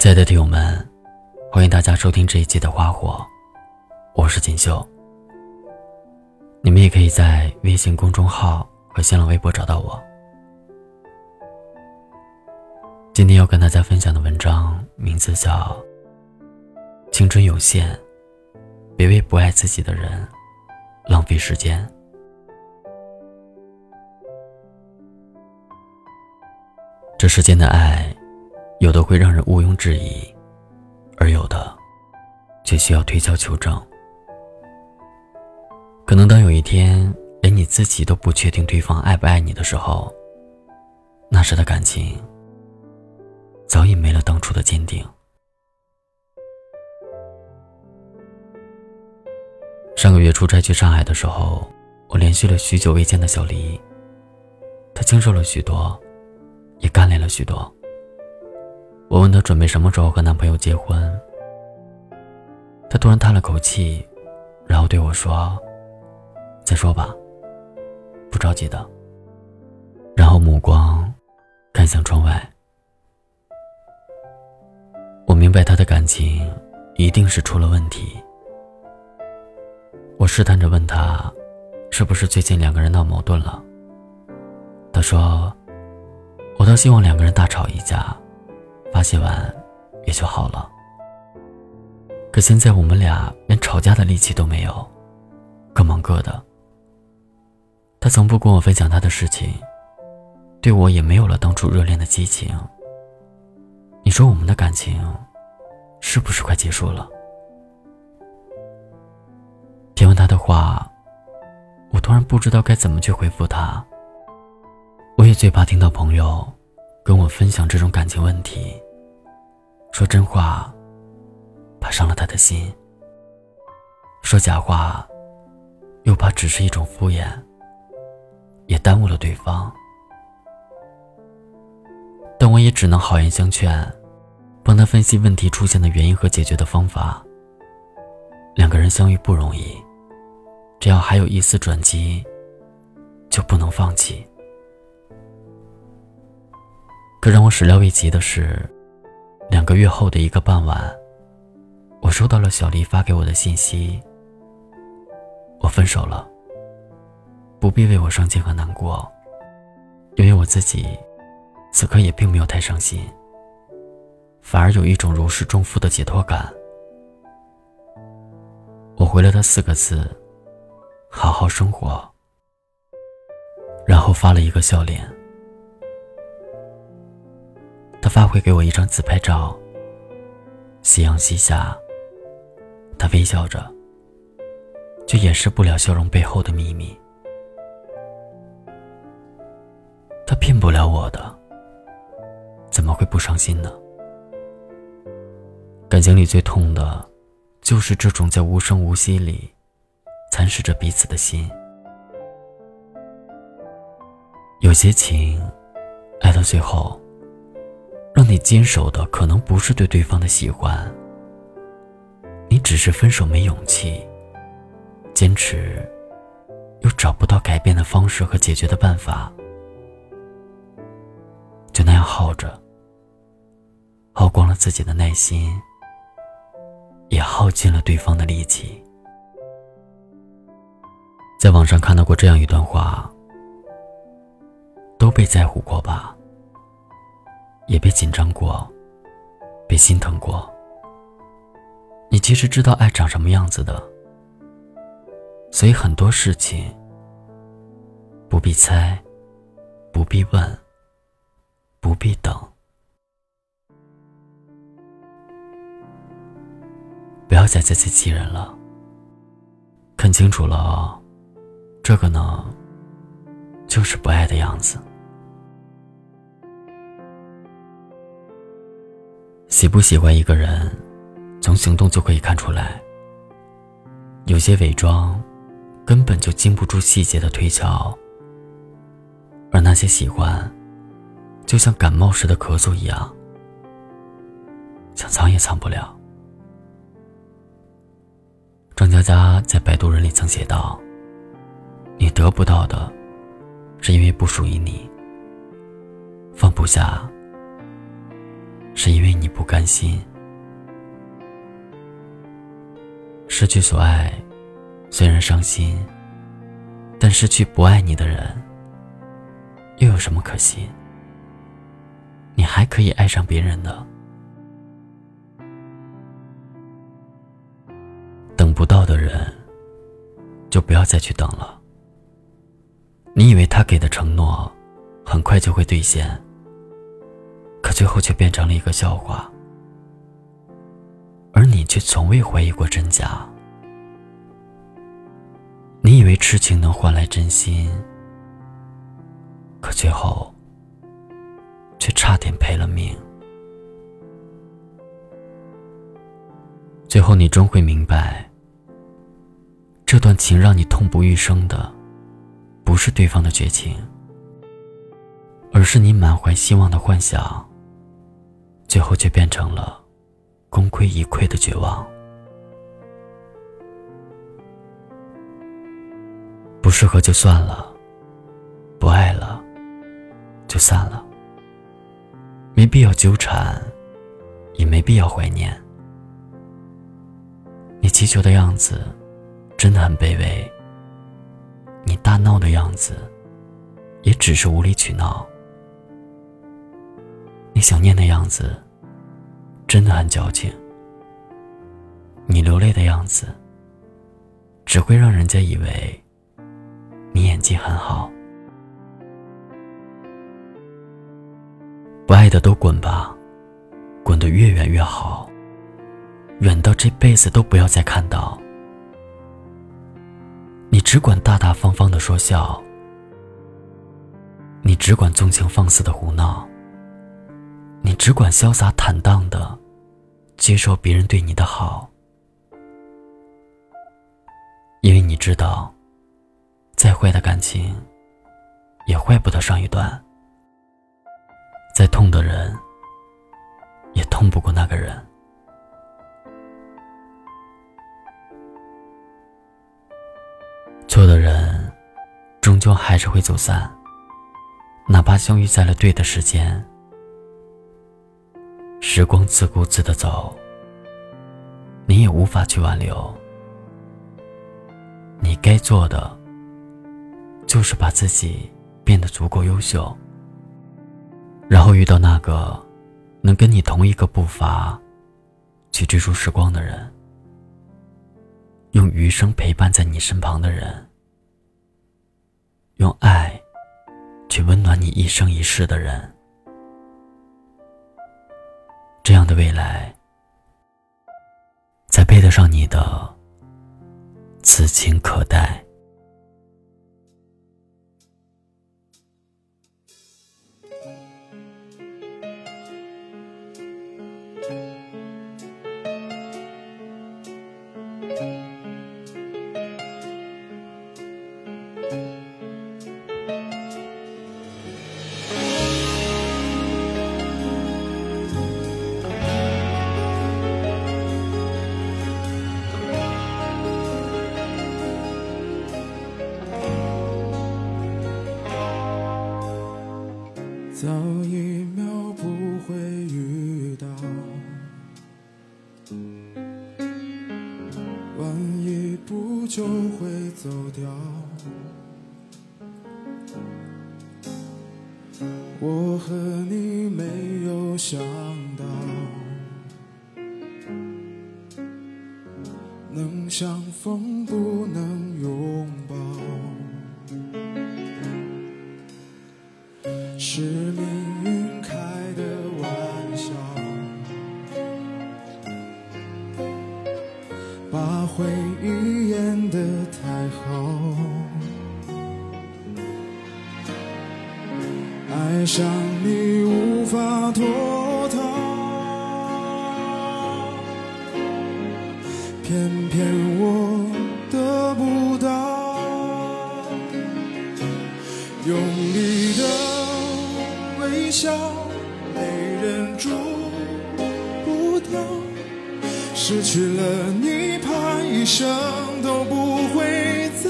亲爱的听友们，欢迎大家收听这一期的《花火》，我是锦绣。你们也可以在微信公众号和新浪微博找到我。今天要跟大家分享的文章名字叫《青春有限，别为不爱自己的人浪费时间》。这世间的爱，有的会让人毋庸置疑，而有的却需要推敲求证。可能当有一天连你自己都不确定对方爱不爱你的时候，那时的感情早已没了当初的坚定。上个月出差去上海的时候，我联系了许久未见的小黎，她清瘦了许多，也干练了许多。我问她准备什么时候和男朋友结婚，她突然叹了口气，然后对我说。再说吧，不着急的。然后目光看向窗外，我明白他的感情一定是出了问题。我试探着问他，是不是最近两个人闹矛盾了？他说：“我倒希望两个人大吵一架，发泄完也就好了。可现在我们俩连吵架的力气都没有，各忙各的。”他从不跟我分享他的事情，对我也没有了当初热恋的激情。你说我们的感情是不是快结束了？听完他的话，我突然不知道该怎么去回复他。我也最怕听到朋友跟我分享这种感情问题，说真话怕伤了他的心，说假话又怕只是一种敷衍。也耽误了对方，但我也只能好言相劝，帮他分析问题出现的原因和解决的方法。两个人相遇不容易，只要还有一丝转机，就不能放弃。可让我始料未及的是，两个月后的一个傍晚，我收到了小丽发给我的信息：我分手了。不必为我伤心和难过，因为我自己此刻也并没有太伤心，反而有一种如释重负的解脱感。我回了他四个字：“好好生活。”然后发了一个笑脸。他发回给我一张自拍照，夕阳西下，他微笑着，却掩饰不了笑容背后的秘密。他骗不了我的，怎么会不伤心呢？感情里最痛的，就是这种在无声无息里，蚕食着彼此的心。有些情，爱到最后，你坚守的可能不是对对方的喜欢，你只是分手没勇气，坚持，又找不到改变的方式和解决的办法。就那样耗着，耗光了自己的耐心，也耗尽了对方的力气。在网上看到过这样一段话：都被在乎过吧，也被紧张过，被心疼过。你其实知道爱长什么样子的，所以很多事情不必猜，不必问。不必等，不要再自欺欺人了。看清楚了，这个呢，就是不爱的样子。喜不喜欢一个人，从行动就可以看出来。有些伪装，根本就经不住细节的推敲，而那些喜欢。就像感冒时的咳嗽一样，想藏也藏不了。张嘉佳在《摆渡人》里曾写道：“你得不到的，是因为不属于你；放不下，是因为你不甘心。失去所爱，虽然伤心，但失去不爱你的人，又有什么可惜？你还可以爱上别人的。等不到的人，就不要再去等了。你以为他给的承诺，很快就会兑现，可最后却变成了一个笑话。而你却从未怀疑过真假。你以为痴情能换来真心，可最后却差点赔了命。最后，你终会明白，这段情让你痛不欲生的，不是对方的绝情，而是你满怀希望的幻想，最后却变成了。功亏一篑的绝望，不适合就算了，不爱了就散了，没必要纠缠，也没必要怀念。你祈求的样子真的很卑微，你大闹的样子也只是无理取闹，你想念的样子。真的很矫情。你流泪的样子，只会让人家以为你演技很好。不爱的都滚吧，滚得越远越好，远到这辈子都不要再看到。你只管大大方方的说笑，你只管纵情放肆的胡闹，你只管潇洒坦荡的。接受别人对你的好，因为你知道，再坏的感情，也坏不得上一段。再痛的人，也痛不过那个人。错的人，终究还是会走散，哪怕相遇在了对的时间。时光自顾自的走，你也无法去挽留。你该做的，就是把自己变得足够优秀，然后遇到那个能跟你同一个步伐去追逐时光的人，用余生陪伴在你身旁的人，用爱去温暖你一生一世的人。未来，才配得上你的此情可待。晚一步就会走掉。我和你没有想到，能相逢不能拥抱。是命上你无法脱逃，偏偏我得不到，用力的。微笑，没忍住不掉。失去了你，怕一生都不会再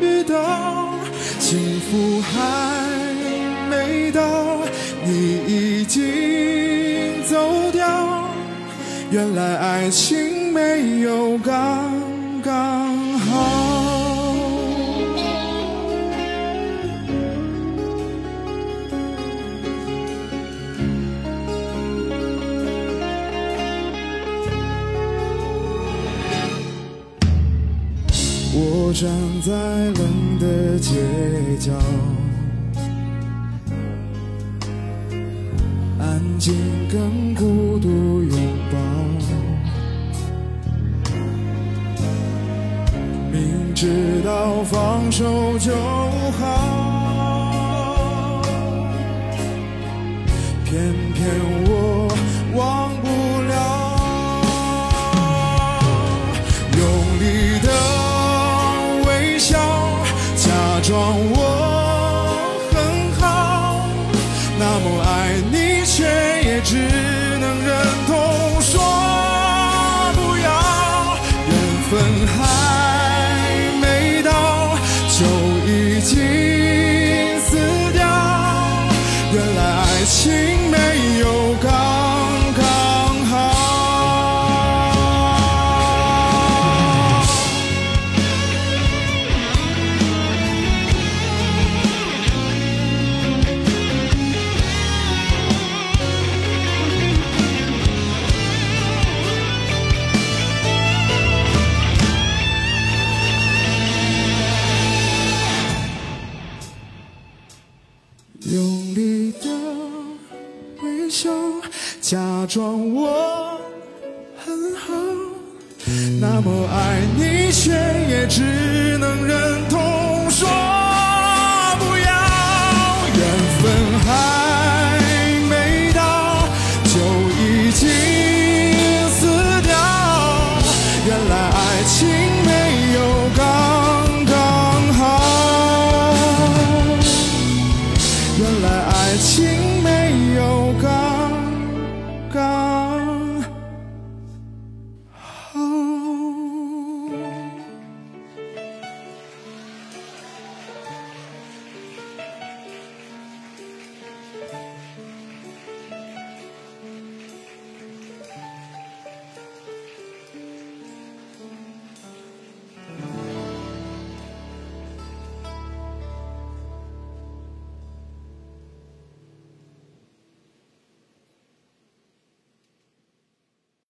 遇到。幸福还没到，你已经。原来爱情没有刚刚好。我站在冷的街角，紧跟孤独拥抱。明知道放手就装我很好，那么爱你，却也只